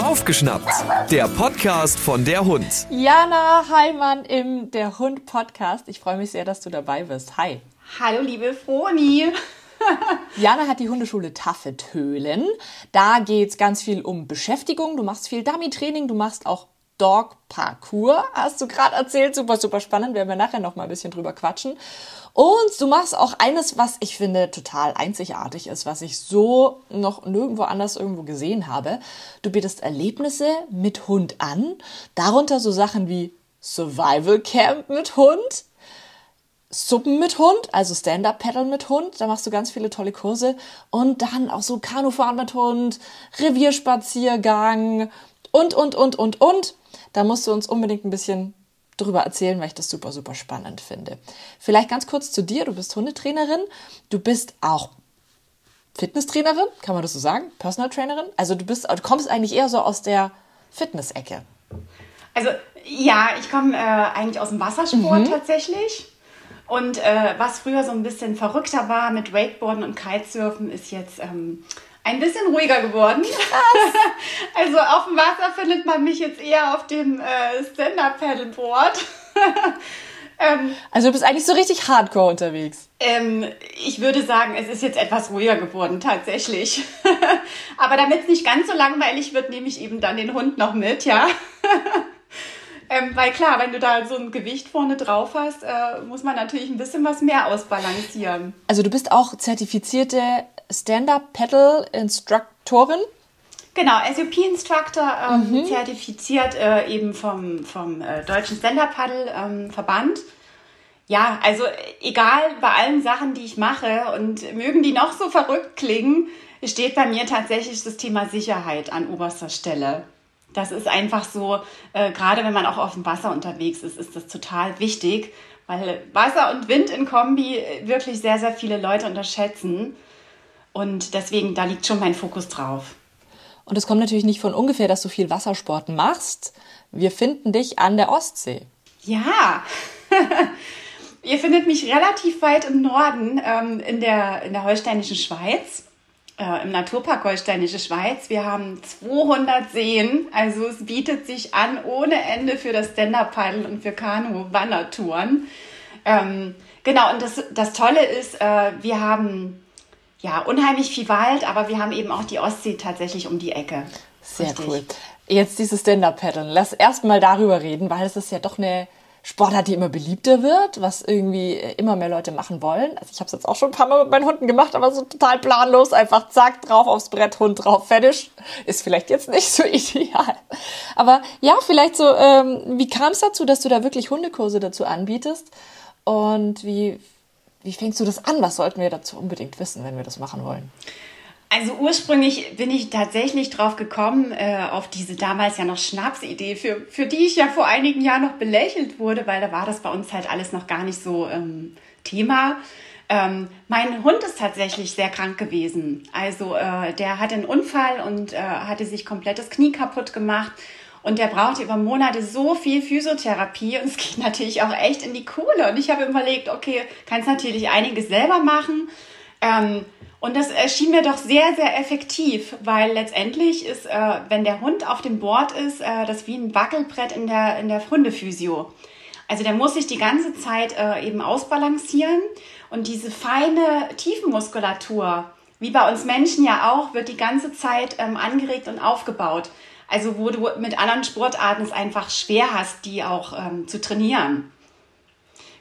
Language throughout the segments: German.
Aufgeschnappt, der Podcast von der Hund. Jana Heimann im Der Hund Podcast. Ich freue mich sehr, dass du dabei bist. Hi. Hallo, liebe Froni. Jana hat die Hundeschule Taffetölen. Da geht es ganz viel um Beschäftigung. Du machst viel Dummy-Training, du machst auch Dog Parkour, hast du gerade erzählt. Super, super spannend. Werden wir nachher noch mal ein bisschen drüber quatschen. Und du machst auch eines, was ich finde total einzigartig ist, was ich so noch nirgendwo anders irgendwo gesehen habe. Du bietest Erlebnisse mit Hund an, darunter so Sachen wie Survival Camp mit Hund, Suppen mit Hund, also Stand-Up-Paddle mit Hund, da machst du ganz viele tolle Kurse und dann auch so Kanufahren mit Hund, Revierspaziergang und, und, und, und, und. Da musst du uns unbedingt ein bisschen drüber erzählen, weil ich das super, super spannend finde. Vielleicht ganz kurz zu dir. Du bist Hundetrainerin. Du bist auch Fitnesstrainerin, kann man das so sagen? Personal Trainerin? Also du bist, du kommst eigentlich eher so aus der Fitness-Ecke. Also ja, ich komme äh, eigentlich aus dem Wassersport mhm. tatsächlich. Und äh, was früher so ein bisschen verrückter war mit Wakeboarden und Kitesurfen, ist jetzt ähm, ein bisschen ruhiger geworden. also auf dem Wasser findet man mich jetzt eher auf dem äh, Stand-Up-Paddleboard. ähm, also du bist eigentlich so richtig hardcore unterwegs. Ähm, ich würde sagen, es ist jetzt etwas ruhiger geworden, tatsächlich. Aber damit es nicht ganz so langweilig wird, nehme ich eben dann den Hund noch mit, ja. Ähm, weil klar, wenn du da so ein Gewicht vorne drauf hast, äh, muss man natürlich ein bisschen was mehr ausbalancieren. Also du bist auch zertifizierte Stand-Up-Pedal-Instruktorin? Genau, SUP-Instructor, ähm, mhm. zertifiziert äh, eben vom, vom äh, Deutschen Stand-Up-Paddle-Verband. Ähm, ja, also egal bei allen Sachen, die ich mache und mögen die noch so verrückt klingen, steht bei mir tatsächlich das Thema Sicherheit an oberster Stelle. Das ist einfach so, äh, gerade wenn man auch auf dem Wasser unterwegs ist, ist das total wichtig, weil Wasser und Wind in Kombi wirklich sehr, sehr viele Leute unterschätzen. Und deswegen, da liegt schon mein Fokus drauf. Und es kommt natürlich nicht von ungefähr, dass du viel Wassersport machst. Wir finden dich an der Ostsee. Ja, ihr findet mich relativ weit im Norden, ähm, in, der, in der holsteinischen Schweiz äh, im Naturpark Holsteinische Schweiz. Wir haben 200 Seen, also es bietet sich an ohne Ende für das Stand-Up-Paddle und für Kanu-Wandertouren. Ähm, genau, und das, das Tolle ist, äh, wir haben ja unheimlich viel Wald, aber wir haben eben auch die Ostsee tatsächlich um die Ecke. Sehr Richtig. cool. Jetzt dieses Stand-Up-Paddeln. Lass erst mal darüber reden, weil es ist ja doch eine Sportart, die immer beliebter wird, was irgendwie immer mehr Leute machen wollen. Also ich habe es jetzt auch schon ein paar Mal mit meinen Hunden gemacht, aber so total planlos, einfach zack, drauf aufs Brett, Hund drauf, fertig. Ist vielleicht jetzt nicht so ideal. Aber ja, vielleicht so, ähm, wie kam es dazu, dass du da wirklich Hundekurse dazu anbietest? Und wie, wie fängst du das an? Was sollten wir dazu unbedingt wissen, wenn wir das machen wollen? Also ursprünglich bin ich tatsächlich drauf gekommen, äh, auf diese damals ja noch Schnapsidee, für, für die ich ja vor einigen Jahren noch belächelt wurde, weil da war das bei uns halt alles noch gar nicht so ähm, Thema. Ähm, mein Hund ist tatsächlich sehr krank gewesen. Also äh, der hatte einen Unfall und äh, hatte sich komplett das Knie kaputt gemacht. Und der brauchte über Monate so viel Physiotherapie und es ging natürlich auch echt in die Kohle. Und ich habe überlegt, okay, kannst natürlich einiges selber machen. Ähm, und das erschien mir doch sehr, sehr effektiv, weil letztendlich ist, äh, wenn der Hund auf dem Board ist, äh, das wie ein Wackelbrett in der, in der Hundephysio. Also der muss sich die ganze Zeit äh, eben ausbalancieren und diese feine Tiefenmuskulatur, wie bei uns Menschen ja auch, wird die ganze Zeit ähm, angeregt und aufgebaut. Also wo du mit anderen Sportarten es einfach schwer hast, die auch ähm, zu trainieren.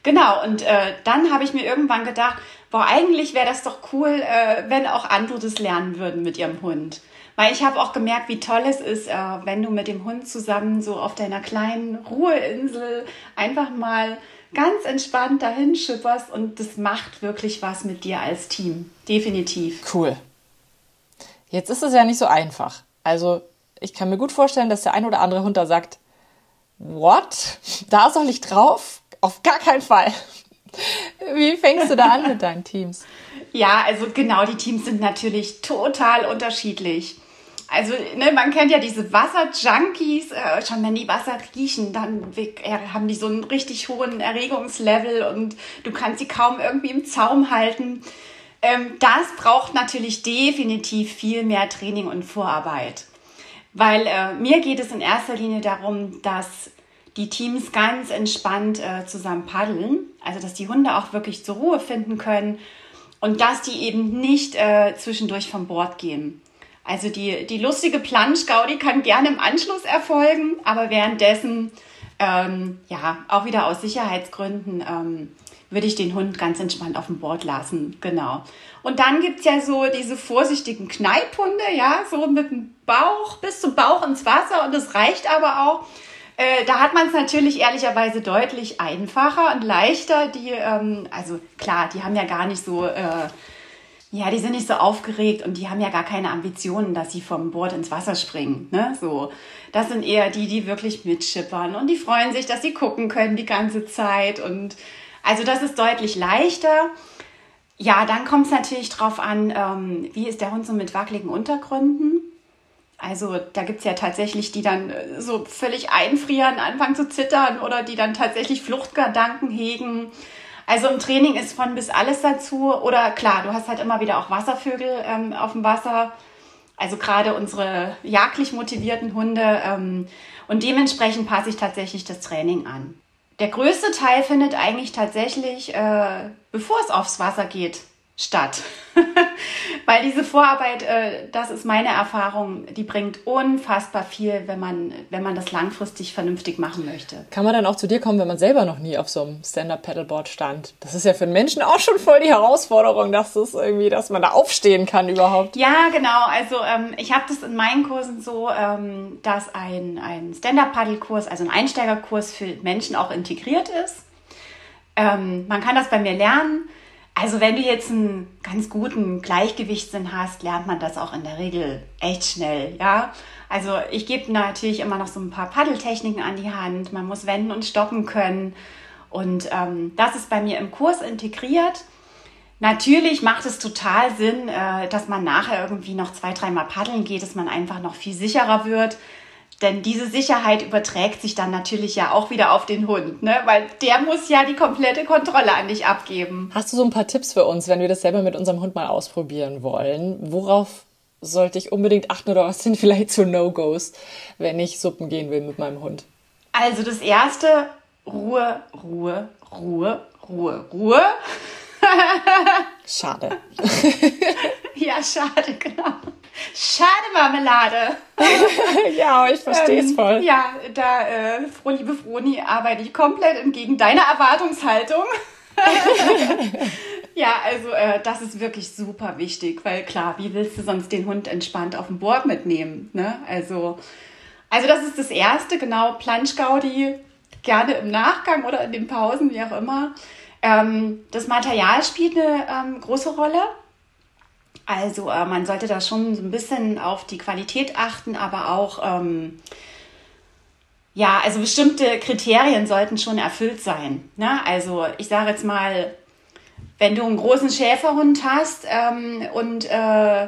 Genau, und äh, dann habe ich mir irgendwann gedacht, boah, eigentlich wäre das doch cool, äh, wenn auch andere das lernen würden mit ihrem Hund. Weil ich habe auch gemerkt, wie toll es ist, äh, wenn du mit dem Hund zusammen so auf deiner kleinen Ruheinsel einfach mal ganz entspannt dahin schipperst und das macht wirklich was mit dir als Team. Definitiv. Cool. Jetzt ist es ja nicht so einfach. Also ich kann mir gut vorstellen, dass der ein oder andere Hund da sagt, what? Da soll ich drauf? Auf gar keinen Fall. Wie fängst du da an mit deinen Teams? Ja, also genau, die Teams sind natürlich total unterschiedlich. Also, ne, man kennt ja diese Wasserjunkies, äh, schon wenn die Wasser riechen, dann äh, haben die so einen richtig hohen Erregungslevel und du kannst sie kaum irgendwie im Zaum halten. Ähm, das braucht natürlich definitiv viel mehr Training und Vorarbeit. Weil äh, mir geht es in erster Linie darum, dass die Teams ganz entspannt äh, zusammen paddeln. Also dass die Hunde auch wirklich zur Ruhe finden können und dass die eben nicht äh, zwischendurch vom Bord gehen. Also die, die lustige Planschgaudi kann gerne im Anschluss erfolgen, aber währenddessen, ähm, ja, auch wieder aus Sicherheitsgründen, ähm, würde ich den Hund ganz entspannt auf dem Board lassen. Genau. Und dann gibt es ja so diese vorsichtigen Kneiphunde, ja, so mit dem Bauch bis zum Bauch ins Wasser und das reicht aber auch. Äh, da hat man es natürlich ehrlicherweise deutlich einfacher und leichter. Die, ähm, also klar, die haben ja gar nicht so, äh, ja, die sind nicht so aufgeregt und die haben ja gar keine Ambitionen, dass sie vom Board ins Wasser springen. Ne? So, das sind eher die, die wirklich mitschippern und die freuen sich, dass sie gucken können die ganze Zeit. Und also das ist deutlich leichter. Ja, dann kommt es natürlich drauf an, ähm, wie ist der Hund so mit wackeligen Untergründen. Also da gibt es ja tatsächlich, die dann äh, so völlig einfrieren, anfangen zu zittern oder die dann tatsächlich Fluchtgedanken hegen. Also im Training ist von bis alles dazu. Oder klar, du hast halt immer wieder auch Wasservögel ähm, auf dem Wasser. Also gerade unsere jagdlich motivierten Hunde. Ähm, und dementsprechend passe ich tatsächlich das Training an. Der größte Teil findet eigentlich tatsächlich, äh, bevor es aufs Wasser geht, statt. Weil diese Vorarbeit, äh, das ist meine Erfahrung, die bringt unfassbar viel, wenn man, wenn man das langfristig vernünftig machen möchte. Kann man dann auch zu dir kommen, wenn man selber noch nie auf so einem Stand-Up-Paddleboard stand? Das ist ja für einen Menschen auch schon voll die Herausforderung, dass das irgendwie, dass man da aufstehen kann überhaupt. Ja, genau. Also ähm, ich habe das in meinen Kursen so, ähm, dass ein, ein Stand-Up-Paddle-Kurs, also ein Einsteigerkurs für Menschen auch integriert ist. Ähm, man kann das bei mir lernen. Also wenn du jetzt einen ganz guten Gleichgewichtssinn hast, lernt man das auch in der Regel echt schnell, ja. Also ich gebe natürlich immer noch so ein paar Paddeltechniken an die Hand. Man muss wenden und stoppen können. Und ähm, das ist bei mir im Kurs integriert. Natürlich macht es total Sinn, äh, dass man nachher irgendwie noch zwei, dreimal paddeln geht, dass man einfach noch viel sicherer wird. Denn diese Sicherheit überträgt sich dann natürlich ja auch wieder auf den Hund, ne? weil der muss ja die komplette Kontrolle an dich abgeben. Hast du so ein paar Tipps für uns, wenn wir das selber mit unserem Hund mal ausprobieren wollen? Worauf sollte ich unbedingt achten oder was sind vielleicht so No-Gos, wenn ich Suppen gehen will mit meinem Hund? Also das erste, Ruhe, Ruhe, Ruhe, Ruhe, Ruhe. schade. ja, schade, genau. Schade Marmelade. ja, ich verstehe es ähm, voll. Ja, da, äh, froh, liebe Froni, arbeite ich komplett entgegen deiner Erwartungshaltung. ja, also äh, das ist wirklich super wichtig, weil klar, wie willst du sonst den Hund entspannt auf dem Board mitnehmen? Ne? Also, also das ist das Erste, genau, Planschgaudi, gerne im Nachgang oder in den Pausen, wie auch immer. Ähm, das Material spielt eine ähm, große Rolle. Also äh, man sollte da schon so ein bisschen auf die Qualität achten, aber auch, ähm, ja, also bestimmte Kriterien sollten schon erfüllt sein. Ne? Also ich sage jetzt mal, wenn du einen großen Schäferhund hast ähm, und äh,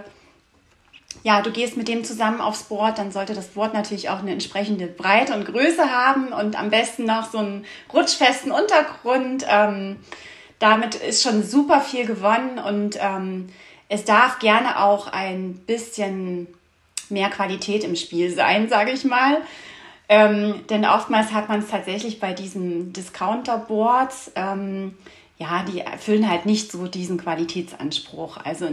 ja, du gehst mit dem zusammen aufs Board, dann sollte das Board natürlich auch eine entsprechende Breite und Größe haben und am besten noch so einen rutschfesten Untergrund. Ähm, damit ist schon super viel gewonnen und ähm, es darf gerne auch ein bisschen mehr Qualität im Spiel sein, sage ich mal. Ähm, denn oftmals hat man es tatsächlich bei diesen Discounter-Boards, ähm, ja, die erfüllen halt nicht so diesen Qualitätsanspruch. Also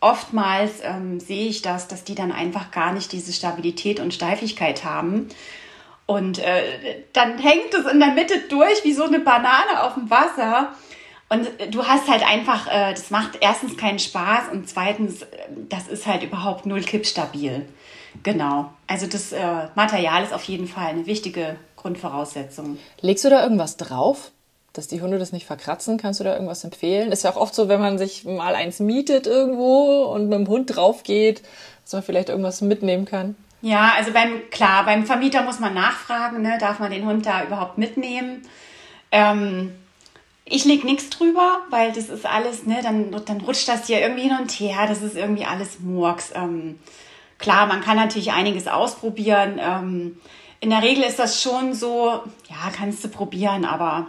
oftmals ähm, sehe ich das, dass die dann einfach gar nicht diese Stabilität und Steifigkeit haben. Und äh, dann hängt es in der Mitte durch wie so eine Banane auf dem Wasser. Und du hast halt einfach, äh, das macht erstens keinen Spaß und zweitens, äh, das ist halt überhaupt null kippstabil. Genau. Also das äh, Material ist auf jeden Fall eine wichtige Grundvoraussetzung. Legst du da irgendwas drauf, dass die Hunde das nicht verkratzen? Kannst du da irgendwas empfehlen? Ist ja auch oft so, wenn man sich mal eins mietet irgendwo und mit dem Hund drauf geht, dass man vielleicht irgendwas mitnehmen kann. Ja, also beim, klar, beim Vermieter muss man nachfragen, ne? darf man den Hund da überhaupt mitnehmen? Ähm, ich leg nichts drüber, weil das ist alles, ne, dann, dann rutscht das hier irgendwie hin und her, das ist irgendwie alles Murks. Ähm, klar, man kann natürlich einiges ausprobieren. Ähm, in der Regel ist das schon so, ja, kannst du probieren, aber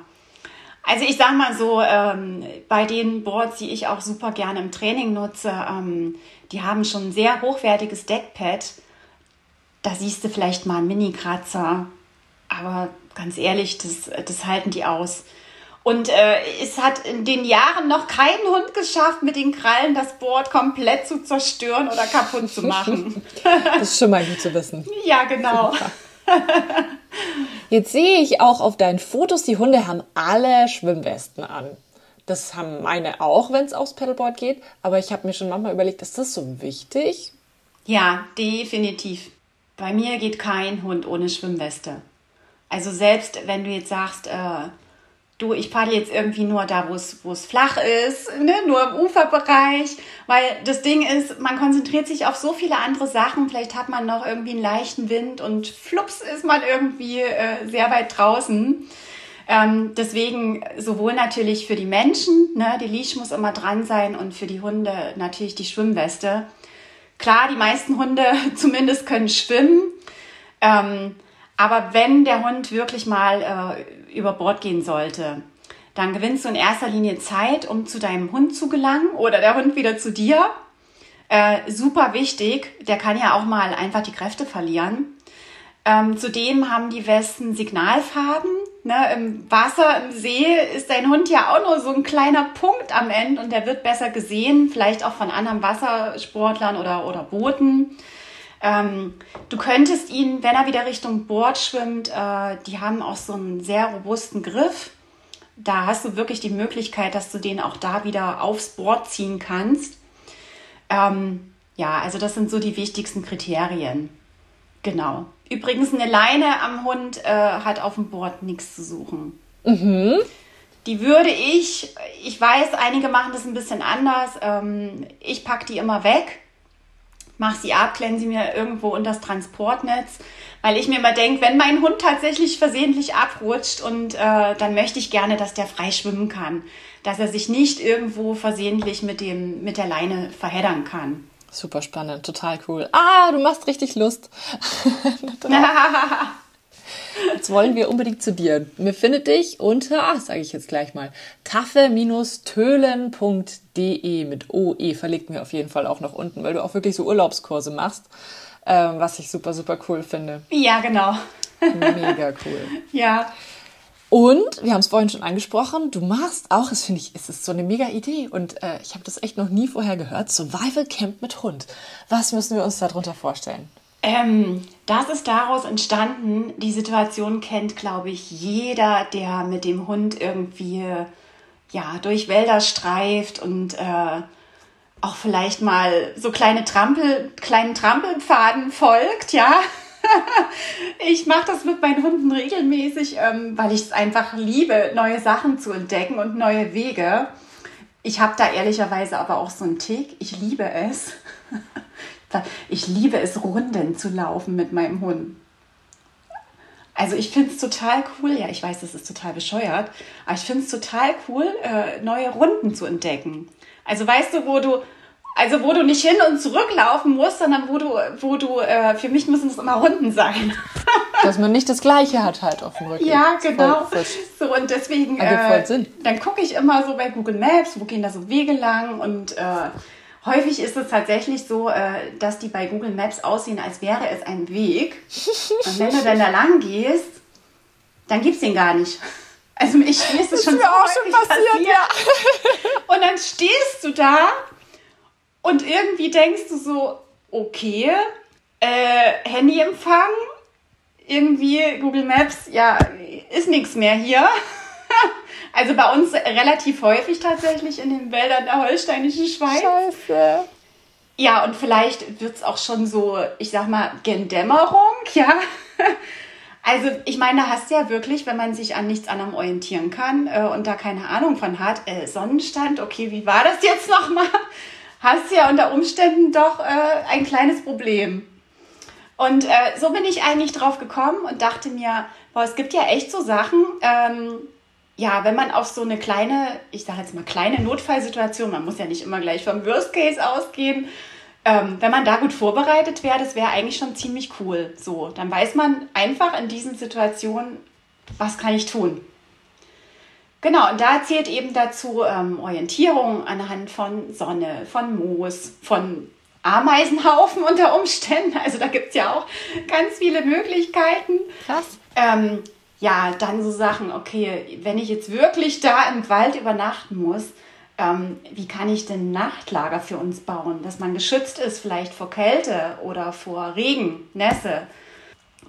Also ich sag mal so, ähm, bei den Boards, die ich auch super gerne im Training nutze, ähm, die haben schon ein sehr hochwertiges Deckpad. Da siehst du vielleicht mal einen Mini-Kratzer, aber ganz ehrlich, das, das halten die aus. Und äh, es hat in den Jahren noch kein Hund geschafft, mit den Krallen das Board komplett zu zerstören oder kaputt zu machen. das ist schon mal gut zu wissen. Ja, genau. Jetzt sehe ich auch auf deinen Fotos, die Hunde haben alle Schwimmwesten an. Das haben meine auch, wenn es aufs Paddleboard geht. Aber ich habe mir schon manchmal überlegt, ist das so wichtig? Ja, definitiv. Bei mir geht kein Hund ohne Schwimmweste. Also selbst wenn du jetzt sagst, äh, du, ich paddel jetzt irgendwie nur da, wo es, wo es flach ist, ne? nur im Uferbereich, weil das Ding ist, man konzentriert sich auf so viele andere Sachen. Vielleicht hat man noch irgendwie einen leichten Wind und flups ist man irgendwie äh, sehr weit draußen. Ähm, deswegen sowohl natürlich für die Menschen, ne, die Leash muss immer dran sein und für die Hunde natürlich die Schwimmweste. Klar, die meisten Hunde zumindest können schwimmen. Ähm, aber wenn der Hund wirklich mal äh, über Bord gehen sollte, dann gewinnst du in erster Linie Zeit, um zu deinem Hund zu gelangen oder der Hund wieder zu dir. Äh, super wichtig, der kann ja auch mal einfach die Kräfte verlieren. Ähm, zudem haben die Westen Signalfarben. Ne? Im Wasser, im See ist dein Hund ja auch nur so ein kleiner Punkt am Ende und der wird besser gesehen, vielleicht auch von anderen Wassersportlern oder, oder Booten. Ähm, du könntest ihn, wenn er wieder Richtung Bord schwimmt, äh, die haben auch so einen sehr robusten Griff. Da hast du wirklich die Möglichkeit, dass du den auch da wieder aufs Board ziehen kannst. Ähm, ja, also das sind so die wichtigsten Kriterien. Genau. Übrigens, eine Leine am Hund äh, hat auf dem Board nichts zu suchen. Mhm. Die würde ich, ich weiß, einige machen das ein bisschen anders. Ähm, ich packe die immer weg mach sie ab, klemme sie mir irgendwo unter das Transportnetz, weil ich mir immer denke, wenn mein Hund tatsächlich versehentlich abrutscht und äh, dann möchte ich gerne, dass der frei schwimmen kann, dass er sich nicht irgendwo versehentlich mit dem mit der Leine verheddern kann. Super spannend, total cool. Ah, du machst richtig Lust. Jetzt wollen wir unbedingt zu dir. Mir findet dich unter, sage ich jetzt gleich mal, taffe-tölen.de mit OE verlinken wir auf jeden Fall auch noch unten, weil du auch wirklich so Urlaubskurse machst, ähm, was ich super, super cool finde. Ja, genau. Mega cool. Ja. Und wir haben es vorhin schon angesprochen, du machst auch, das finde ich, es ist so eine mega Idee und äh, ich habe das echt noch nie vorher gehört, Survival Camp mit Hund. Was müssen wir uns darunter vorstellen? Ähm, das ist daraus entstanden. Die Situation kennt, glaube ich, jeder, der mit dem Hund irgendwie ja, durch Wälder streift und äh, auch vielleicht mal so kleine Trampel, kleinen Trampelpfaden folgt, ja. ich mache das mit meinen Hunden regelmäßig, ähm, weil ich es einfach liebe, neue Sachen zu entdecken und neue Wege. Ich habe da ehrlicherweise aber auch so einen Tick. Ich liebe es. Ich liebe es, Runden zu laufen mit meinem Hund. Also ich finde es total cool, ja, ich weiß, das ist total bescheuert, aber ich finde es total cool, äh, neue Runden zu entdecken. Also weißt du, wo du, also wo du nicht hin und zurück laufen musst, sondern wo du, wo du, äh, für mich müssen es immer Runden sein. Dass man nicht das Gleiche hat halt auf dem Rücken. Ja, genau. so und deswegen, äh, dann gucke ich immer so bei Google Maps, wo gehen da so Wege lang und äh, Häufig ist es tatsächlich so, äh, dass die bei Google Maps aussehen, als wäre es ein Weg. Und wenn du dann da lang gehst, dann gibt es den gar nicht. Also ich mir ist es schon, so auch schon passiert, passiert. Ja. Und dann stehst du da und irgendwie denkst du so, okay, äh, Handyempfang, irgendwie Google Maps, ja, ist nichts mehr hier. Also bei uns relativ häufig tatsächlich in den Wäldern der holsteinischen Schweiz. Scheiße. Ja, und vielleicht wird es auch schon so, ich sag mal, gen Dämmerung, ja. Also ich meine, da hast du ja wirklich, wenn man sich an nichts anderem orientieren kann äh, und da keine Ahnung von hat, äh, Sonnenstand, okay, wie war das jetzt nochmal? Hast du ja unter Umständen doch äh, ein kleines Problem. Und äh, so bin ich eigentlich drauf gekommen und dachte mir, boah, es gibt ja echt so Sachen, ähm, ja, wenn man auf so eine kleine, ich sage jetzt mal kleine Notfallsituation, man muss ja nicht immer gleich vom Worst Case ausgehen, ähm, wenn man da gut vorbereitet wäre, das wäre eigentlich schon ziemlich cool. So, dann weiß man einfach in diesen Situationen, was kann ich tun. Genau, und da zählt eben dazu ähm, Orientierung anhand von Sonne, von Moos, von Ameisenhaufen unter Umständen. Also da gibt es ja auch ganz viele Möglichkeiten. Krass. Ähm, ja, dann so Sachen, okay, wenn ich jetzt wirklich da im Wald übernachten muss, ähm, wie kann ich denn Nachtlager für uns bauen, dass man geschützt ist vielleicht vor Kälte oder vor Regen, Nässe.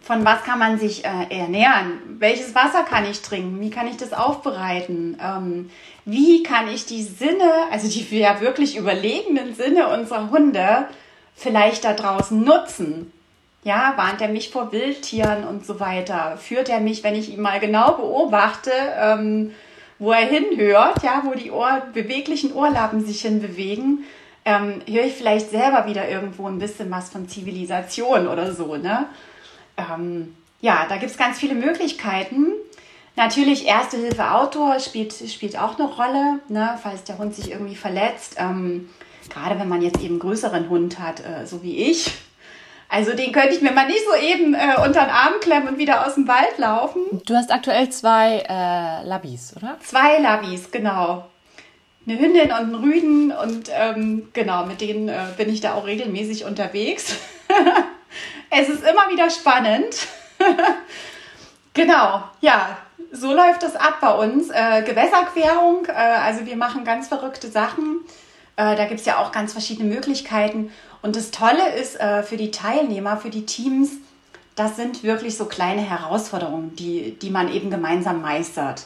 Von was kann man sich äh, ernähren? Welches Wasser kann ich trinken? Wie kann ich das aufbereiten? Ähm, wie kann ich die Sinne, also die ja wirklich überlegenen Sinne unserer Hunde, vielleicht da draußen nutzen? Ja, warnt er mich vor Wildtieren und so weiter? Führt er mich, wenn ich ihn mal genau beobachte, ähm, wo er hinhört, ja, wo die Ohr, beweglichen Ohrlappen sich hinbewegen, ähm, höre ich vielleicht selber wieder irgendwo ein bisschen was von Zivilisation oder so, ne? Ähm, ja, da gibt es ganz viele Möglichkeiten. Natürlich Erste Hilfe Outdoor spielt, spielt auch eine Rolle, ne, falls der Hund sich irgendwie verletzt. Ähm, gerade wenn man jetzt eben einen größeren Hund hat, äh, so wie ich, also den könnte ich mir mal nicht so eben äh, unter den Arm klemmen und wieder aus dem Wald laufen. Du hast aktuell zwei äh, Labis, oder? Zwei Labis, genau. Eine Hündin und einen Rüden und ähm, genau, mit denen äh, bin ich da auch regelmäßig unterwegs. es ist immer wieder spannend. genau, ja, so läuft es ab bei uns. Äh, Gewässerquerung, äh, also wir machen ganz verrückte Sachen. Äh, da gibt es ja auch ganz verschiedene Möglichkeiten. Und das Tolle ist äh, für die Teilnehmer, für die Teams, das sind wirklich so kleine Herausforderungen, die, die man eben gemeinsam meistert.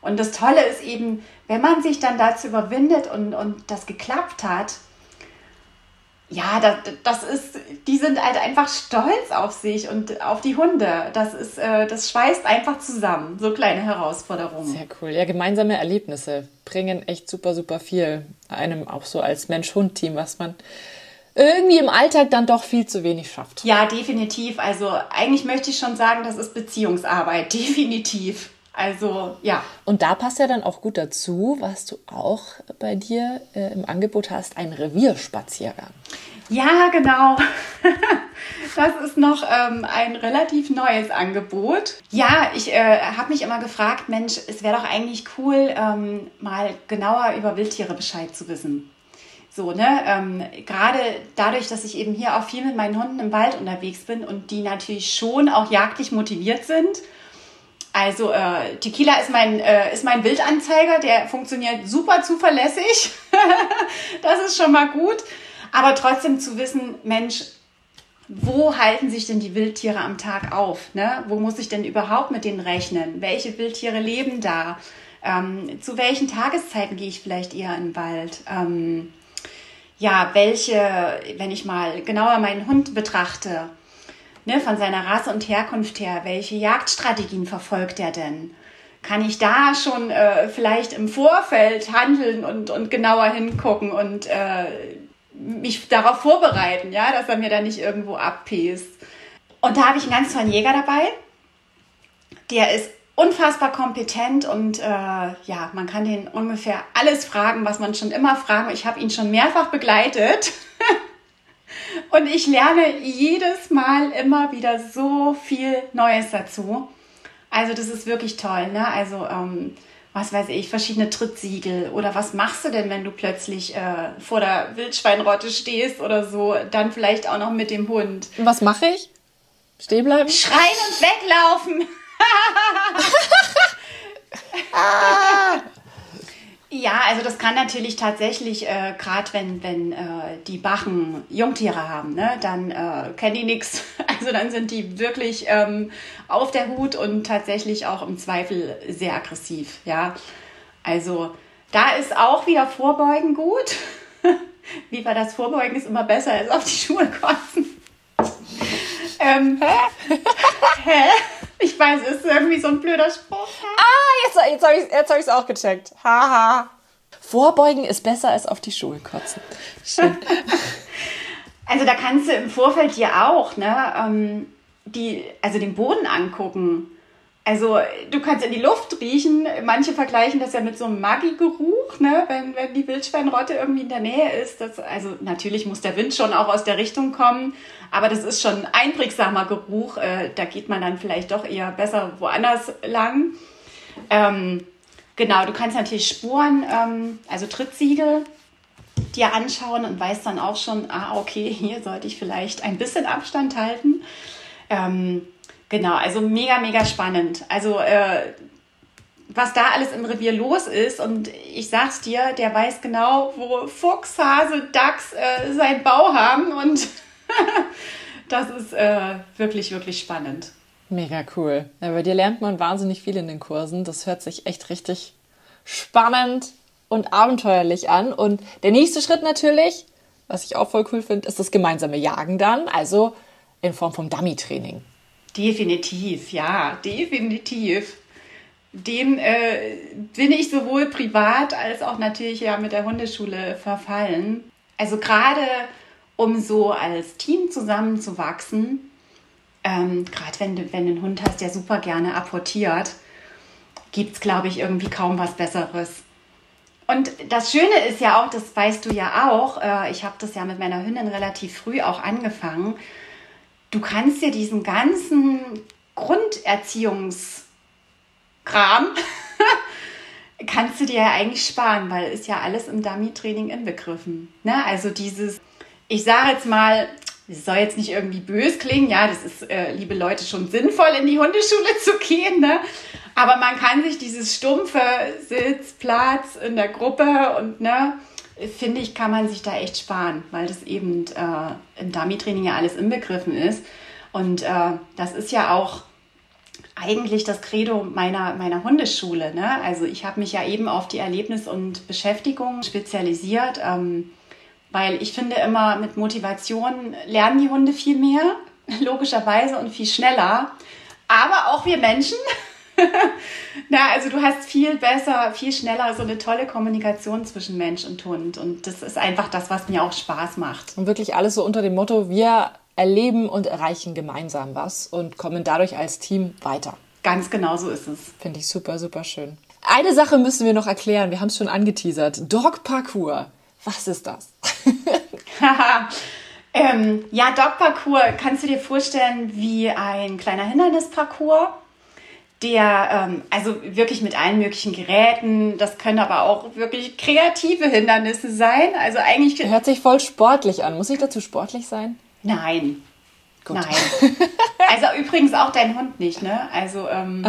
Und das Tolle ist eben, wenn man sich dann dazu überwindet und, und das geklappt hat, ja, das, das ist, die sind halt einfach stolz auf sich und auf die Hunde. Das ist, äh, das schweißt einfach zusammen, so kleine Herausforderungen. Sehr cool. Ja, gemeinsame Erlebnisse bringen echt super, super viel einem auch so als Mensch-Hund-Team, was man irgendwie im Alltag dann doch viel zu wenig schafft. Ja, definitiv. Also eigentlich möchte ich schon sagen, das ist Beziehungsarbeit, definitiv. Also ja. Und da passt ja dann auch gut dazu, was du auch bei dir äh, im Angebot hast, ein Revierspaziergang. Ja, genau. Das ist noch ähm, ein relativ neues Angebot. Ja, ich äh, habe mich immer gefragt, Mensch, es wäre doch eigentlich cool, ähm, mal genauer über Wildtiere Bescheid zu wissen. So, ne, ähm, gerade dadurch, dass ich eben hier auch viel mit meinen Hunden im Wald unterwegs bin und die natürlich schon auch jagdlich motiviert sind. Also äh, Tequila ist mein, äh, ist mein Wildanzeiger, der funktioniert super zuverlässig. das ist schon mal gut. Aber trotzdem zu wissen, Mensch, wo halten sich denn die Wildtiere am Tag auf? Ne? Wo muss ich denn überhaupt mit denen rechnen? Welche Wildtiere leben da? Ähm, zu welchen Tageszeiten gehe ich vielleicht eher in den Wald? Ähm, ja, welche, wenn ich mal genauer meinen Hund betrachte, ne, von seiner Rasse und Herkunft her, welche Jagdstrategien verfolgt er denn? Kann ich da schon äh, vielleicht im Vorfeld handeln und, und genauer hingucken und äh, mich darauf vorbereiten, ja, dass er mir da nicht irgendwo abpäst? Und da habe ich einen ganz tollen Jäger dabei. Der ist unfassbar kompetent und äh, ja, man kann den ungefähr alles fragen, was man schon immer fragen. Ich habe ihn schon mehrfach begleitet und ich lerne jedes Mal immer wieder so viel Neues dazu. Also das ist wirklich toll, ne? Also ähm, was weiß ich, verschiedene Trittsiegel oder was machst du denn, wenn du plötzlich äh, vor der Wildschweinrotte stehst oder so, dann vielleicht auch noch mit dem Hund. Was mache ich? Stehen bleiben? Schreien und weglaufen. Ja, also das kann natürlich tatsächlich, äh, gerade wenn, wenn äh, die Bachen Jungtiere haben, ne, dann äh, kennen die nichts. Also dann sind die wirklich ähm, auf der Hut und tatsächlich auch im Zweifel sehr aggressiv. Ja, also da ist auch wieder Vorbeugen gut. Wie war das Vorbeugen ist immer besser als auf die Schuhe kotzen. Ähm, hä? hä? Ich weiß, es ist irgendwie so ein blöder Spruch. Ah, jetzt, jetzt habe ich es hab ich's auch gecheckt. Haha. Vorbeugen ist besser als auf die Schuhe kotzen. Schön. also da kannst du im Vorfeld dir auch, ne, ähm, die, also den Boden angucken. Also du kannst in die Luft riechen. Manche vergleichen das ja mit so einem Maggi-Geruch, ne? wenn, wenn die Wildschweinrotte irgendwie in der Nähe ist. Das, also natürlich muss der Wind schon auch aus der Richtung kommen, aber das ist schon ein einprägsamer Geruch. Äh, da geht man dann vielleicht doch eher besser woanders lang. Ähm, Genau, du kannst natürlich Spuren, ähm, also Trittsiegel dir anschauen und weißt dann auch schon, ah, okay, hier sollte ich vielleicht ein bisschen Abstand halten. Ähm, genau, also mega, mega spannend. Also äh, was da alles im Revier los ist. Und ich sag's dir, der weiß genau, wo Fuchs, Hase, Dachs äh, seinen Bau haben. Und das ist äh, wirklich, wirklich spannend. Mega cool. Ja, bei dir lernt man wahnsinnig viel in den Kursen. Das hört sich echt richtig spannend und abenteuerlich an. Und der nächste Schritt natürlich, was ich auch voll cool finde, ist das gemeinsame Jagen dann, also in Form von Dummy-Training. Definitiv, ja, definitiv. Dem äh, bin ich sowohl privat als auch natürlich ja mit der Hundeschule verfallen. Also gerade um so als Team zusammenzuwachsen, ähm, gerade wenn du, wenn du einen Hund hast, der super gerne apportiert, gibt es, glaube ich, irgendwie kaum was Besseres. Und das Schöne ist ja auch, das weißt du ja auch, äh, ich habe das ja mit meiner Hündin relativ früh auch angefangen, du kannst dir diesen ganzen Grunderziehungskram, kannst du dir ja eigentlich sparen, weil ist ja alles im Dummy-Training inbegriffen. Ne? Also dieses, ich sage jetzt mal, es soll jetzt nicht irgendwie bös klingen, ja, das ist, äh, liebe Leute, schon sinnvoll, in die Hundeschule zu gehen, ne? Aber man kann sich dieses stumpfe Sitz, Platz in der Gruppe und, ne, finde ich, kann man sich da echt sparen, weil das eben äh, im Dummy-Training ja alles inbegriffen ist. Und äh, das ist ja auch eigentlich das Credo meiner, meiner Hundeschule. Ne? Also ich habe mich ja eben auf die Erlebnis- und Beschäftigung spezialisiert. Ähm, weil ich finde immer, mit Motivation lernen die Hunde viel mehr, logischerweise und viel schneller. Aber auch wir Menschen. Na, also du hast viel besser, viel schneller so eine tolle Kommunikation zwischen Mensch und Hund. Und das ist einfach das, was mir auch Spaß macht. Und wirklich alles so unter dem Motto, wir erleben und erreichen gemeinsam was und kommen dadurch als Team weiter. Ganz genau so ist es. Finde ich super, super schön. Eine Sache müssen wir noch erklären. Wir haben es schon angeteasert. Dog Parkour. Was ist das? ähm, ja, Dog-Parcours kannst du dir vorstellen wie ein kleiner Hindernisparcours, der ähm, also wirklich mit allen möglichen Geräten, das können aber auch wirklich kreative Hindernisse sein. Also eigentlich hört sich voll sportlich an. Muss ich dazu sportlich sein? Nein. Gut. Nein. Also übrigens auch dein Hund nicht, ne? Also ähm,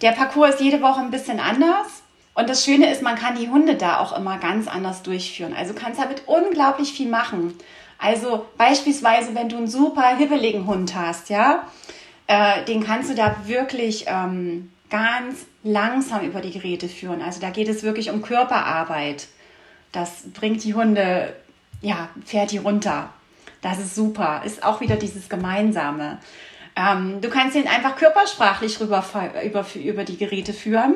der Parcours ist jede Woche ein bisschen anders. Und das Schöne ist, man kann die Hunde da auch immer ganz anders durchführen. Also kannst damit unglaublich viel machen. Also beispielsweise, wenn du einen super hibbeligen Hund hast, ja, äh, den kannst du da wirklich ähm, ganz langsam über die Geräte führen. Also da geht es wirklich um Körperarbeit. Das bringt die Hunde, ja, fährt die runter. Das ist super. Ist auch wieder dieses Gemeinsame. Ähm, du kannst ihn einfach körpersprachlich rüber, über, über die Geräte führen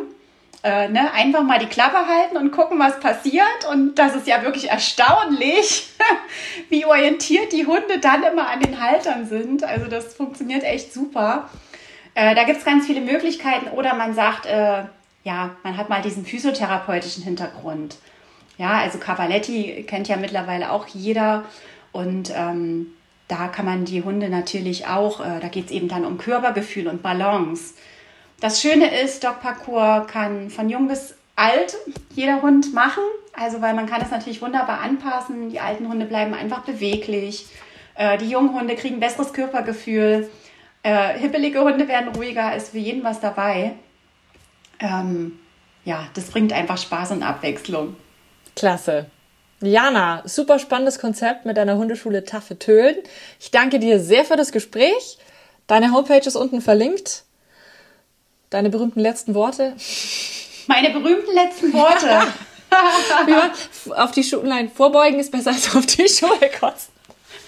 äh, ne, einfach mal die Klappe halten und gucken, was passiert. Und das ist ja wirklich erstaunlich, wie orientiert die Hunde dann immer an den Haltern sind. Also das funktioniert echt super. Äh, da gibt es ganz viele Möglichkeiten. Oder man sagt, äh, ja, man hat mal diesen physiotherapeutischen Hintergrund. Ja, also Cavaletti kennt ja mittlerweile auch jeder. Und ähm, da kann man die Hunde natürlich auch, äh, da geht es eben dann um Körpergefühl und Balance. Das Schöne ist, Dog Parcours kann von jung bis alt jeder Hund machen. Also, weil man kann es natürlich wunderbar anpassen. Die alten Hunde bleiben einfach beweglich. Äh, die jungen Hunde kriegen besseres Körpergefühl. Äh, hippelige Hunde werden ruhiger, ist für jeden was dabei. Ähm, ja, das bringt einfach Spaß und Abwechslung. Klasse. Jana, super spannendes Konzept mit deiner Hundeschule Taffe Tölen. Ich danke dir sehr für das Gespräch. Deine Homepage ist unten verlinkt. Deine berühmten letzten Worte? Meine berühmten letzten Worte. auf die Schule, nein, vorbeugen ist besser als auf die Schule kosten.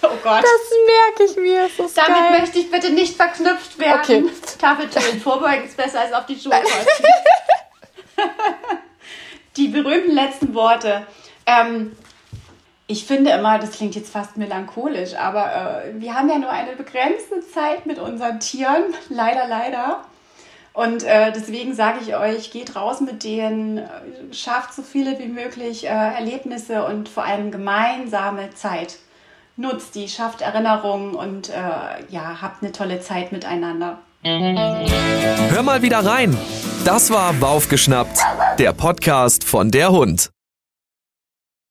Oh Gott. Das merke ich mir. Damit geil. möchte ich bitte nicht verknüpft werden. Okay. Tafeltönen vorbeugen ist besser als auf die Schule kosten. die berühmten letzten Worte. Ähm, ich finde immer, das klingt jetzt fast melancholisch, aber äh, wir haben ja nur eine begrenzte Zeit mit unseren Tieren. Leider, leider. Und äh, deswegen sage ich euch, geht raus mit denen, schafft so viele wie möglich äh, Erlebnisse und vor allem gemeinsame Zeit. Nutzt die, schafft Erinnerungen und äh, ja, habt eine tolle Zeit miteinander. Hör mal wieder rein. Das war Waufgeschnappt, der Podcast von der Hund.